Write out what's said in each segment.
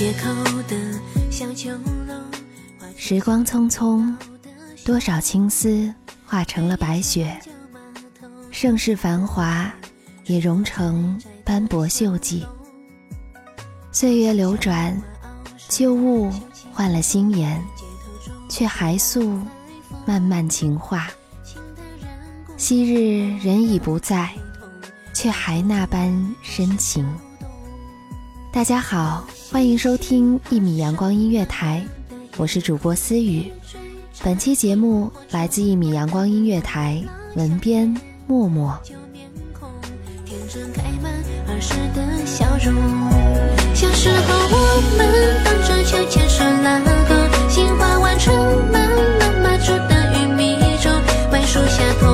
街口的小酒楼，时光匆匆，多少青丝化成了白雪，盛世繁华也融成斑驳锈迹。岁月流转，旧物换了新颜，却还诉漫漫情话。昔日人已不在，却还那般深情。大家好，欢迎收听一米阳光音乐台，我是主播思雨。本期节目来自一米阳光音乐台，文编默默。旧面孔，天真开满儿时的笑容。小时候我们荡着秋千顺浪河，杏花湾春满了麻竹的玉米粥，槐树下头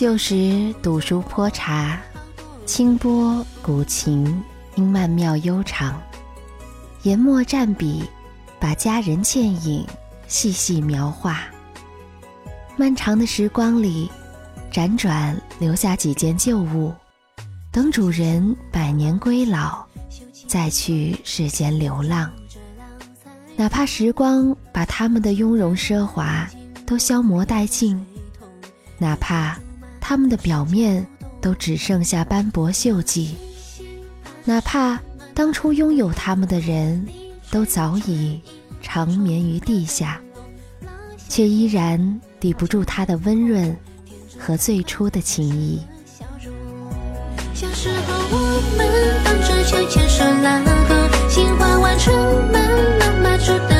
旧时读书泼茶，清波古琴音曼妙悠长。研墨蘸笔，把佳人倩影细细描画。漫长的时光里，辗转留下几件旧物，等主人百年归老，再去世间流浪。哪怕时光把他们的雍容奢华都消磨殆尽，哪怕他们的表面都只剩下斑驳锈迹，哪怕当初拥有他们的人都早已长眠于地下，却依然抵不住它的温润和最初的情谊。小时候我们荡着秋千顺浪河，杏花湾春满了麻竹的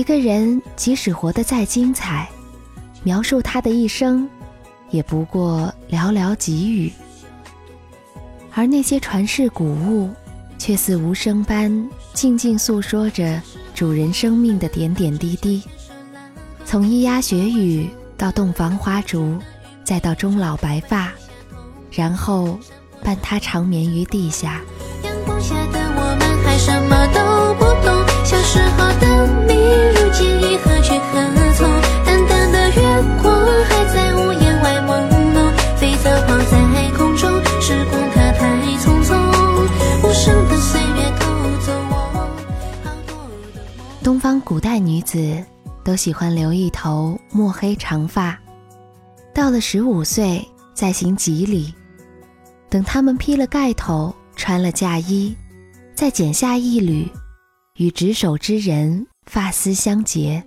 一个人即使活得再精彩，描述他的一生，也不过寥寥几语。而那些传世古物，却似无声般静静诉说着主人生命的点点滴滴。从咿呀学语到洞房花烛，再到终老白发，然后伴他长眠于地下。阳光下的我们还什么都不懂，小时候的你如今已何去何从？淡淡的月光还在屋檐外朦胧，飞走抛在空中，时光它太匆匆，无声的岁月偷走我好多的梦。东方古代女子都喜欢留一头墨黑长发，到了十五岁再行及礼，等他们披了盖头，穿了嫁衣，再剪下一缕，与执手之人发丝相结。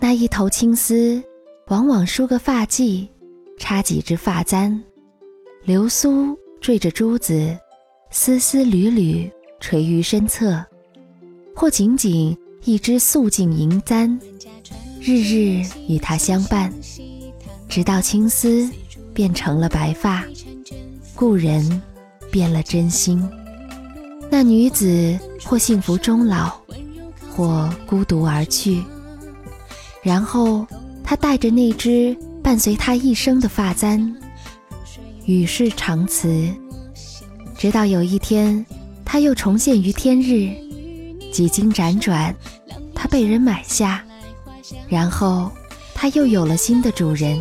那一头青丝，往往梳个发髻，插几支发簪，流苏缀着珠子，丝丝缕缕垂于身侧，或仅仅一支素净银簪，日日与他相伴，直到青丝变成了白发，故人变了真心。那女子或幸福终老，或孤独而去。然后，他带着那只伴随他一生的发簪，与世长辞。直到有一天，他又重现于天日，几经辗转，他被人买下，然后他又有了新的主人。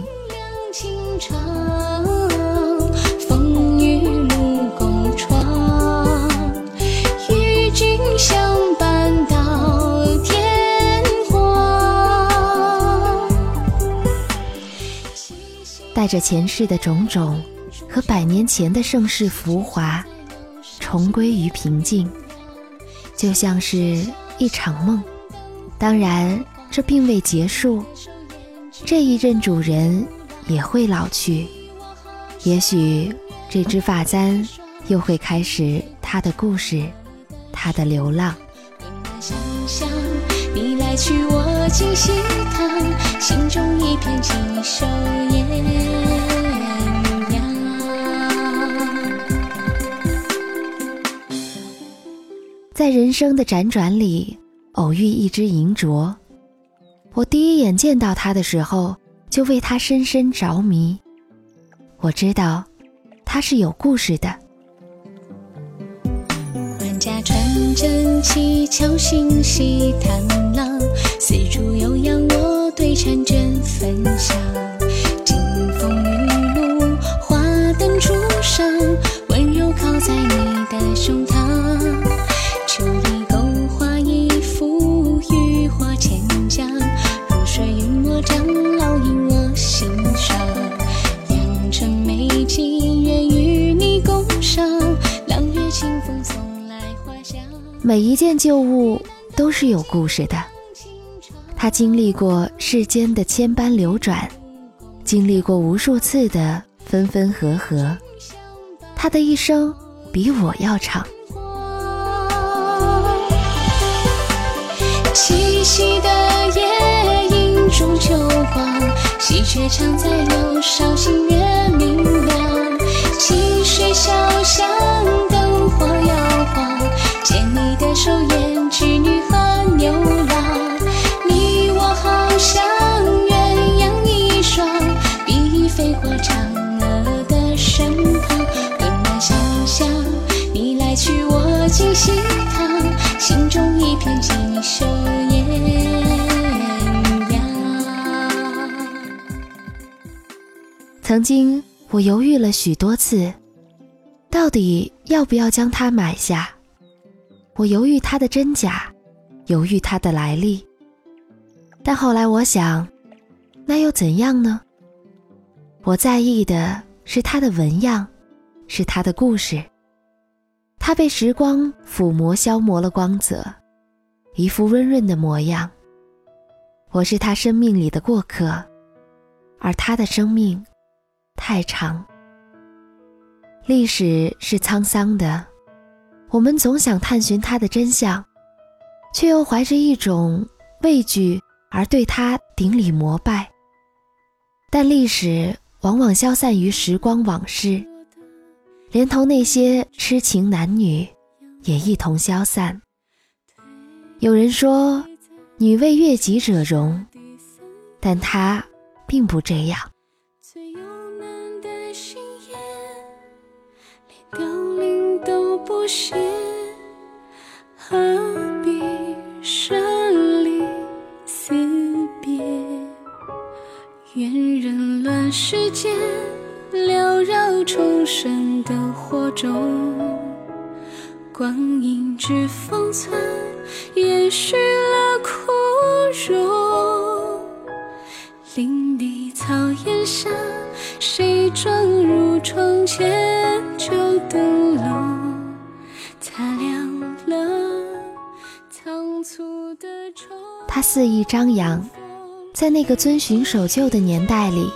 带着前世的种种和百年前的盛世浮华，重归于平静，就像是一场梦。当然，这并未结束，这一任主人也会老去，也许这只发簪又会开始它的故事，它的流浪。你来去我尽喜叹，心中一片锦绣艳。在人生的辗转里，偶遇一只银镯，我第一眼见到它的时候，就为它深深着迷。我知道，它是有故事的。万家传真气，敲星稀探浪，四处悠扬，我对婵娟分享。金风玉露，花灯初上，温柔靠在你的胸膛。秋意勾画一幅渔火千江，如水云墨将烙印我心上。良辰美景，愿与你共赏，朗月清风送来花香。每一件旧物都是有故事的，他经历过世间的千般流转，经历过无数次的分分合合，他的一生比我要长。七夕的夜，映中秋光，喜鹊常在柳梢，星月明亮，清水小巷，灯火摇晃。牵你的手，胭织女尽喜堂，心中一片锦绣艳阳。曾经，我犹豫了许多次，到底要不要将它买下。我犹豫它的真假，犹豫它的来历。但后来我想，那又怎样呢？我在意的是它的纹样，是它的故事。他被时光抚摸消磨了光泽，一副温润的模样。我是他生命里的过客，而他的生命太长。历史是沧桑的。我们总想探寻它的真相，却又怀着一种畏惧而对它顶礼膜拜。但历史往往消散于时光往事，连同那些痴情男女也一同消散。有人说，女为悦己者容，但她并不这样。入窗前，就灯笼擦亮了仓促的愁。他肆意张扬，在那个遵循守旧的年代里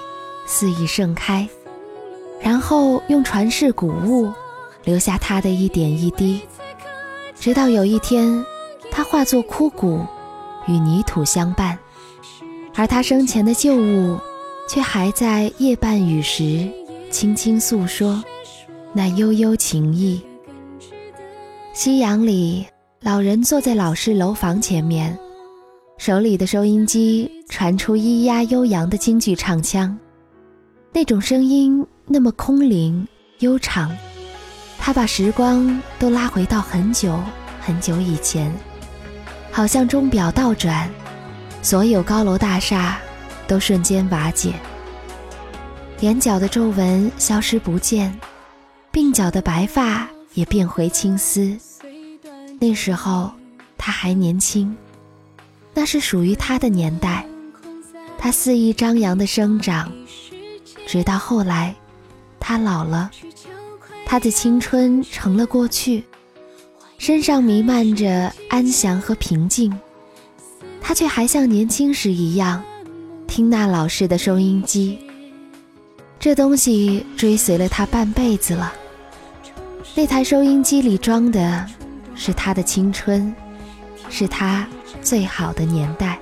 肆意盛开，然后用传世古物留下他的一点一滴，直到有一天，他化作枯骨，与泥土相伴，而他生前的旧物，却还在夜半雨时轻轻诉说那悠悠情意。夕阳里，老人坐在老式楼房前面。手里的收音机传出咿呀悠扬的京剧唱腔，那种声音那么空灵悠长，他把时光都拉回到很久很久以前，好像钟表倒转，所有高楼大厦都瞬间瓦解，眼角的皱纹消失不见，鬓角的白发也变回青丝。那时候他还年轻。那是属于他的年代，他肆意张扬的生长，直到后来，他老了，他的青春成了过去，身上弥漫着安详和平静，他却还像年轻时一样，听那老式的收音机。这东西追随了他半辈子了。那台收音机里装的，是他的青春，是他。最好的年代。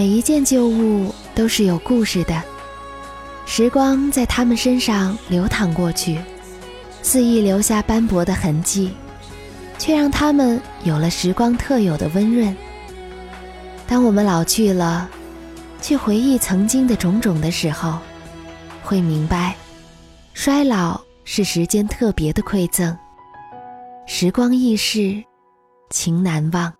每一件旧物都是有故事的，时光在他们身上流淌过去，肆意留下斑驳的痕迹，却让他们有了时光特有的温润。当我们老去了，去回忆曾经的种种的时候，会明白，衰老是时间特别的馈赠。时光易逝，情难忘。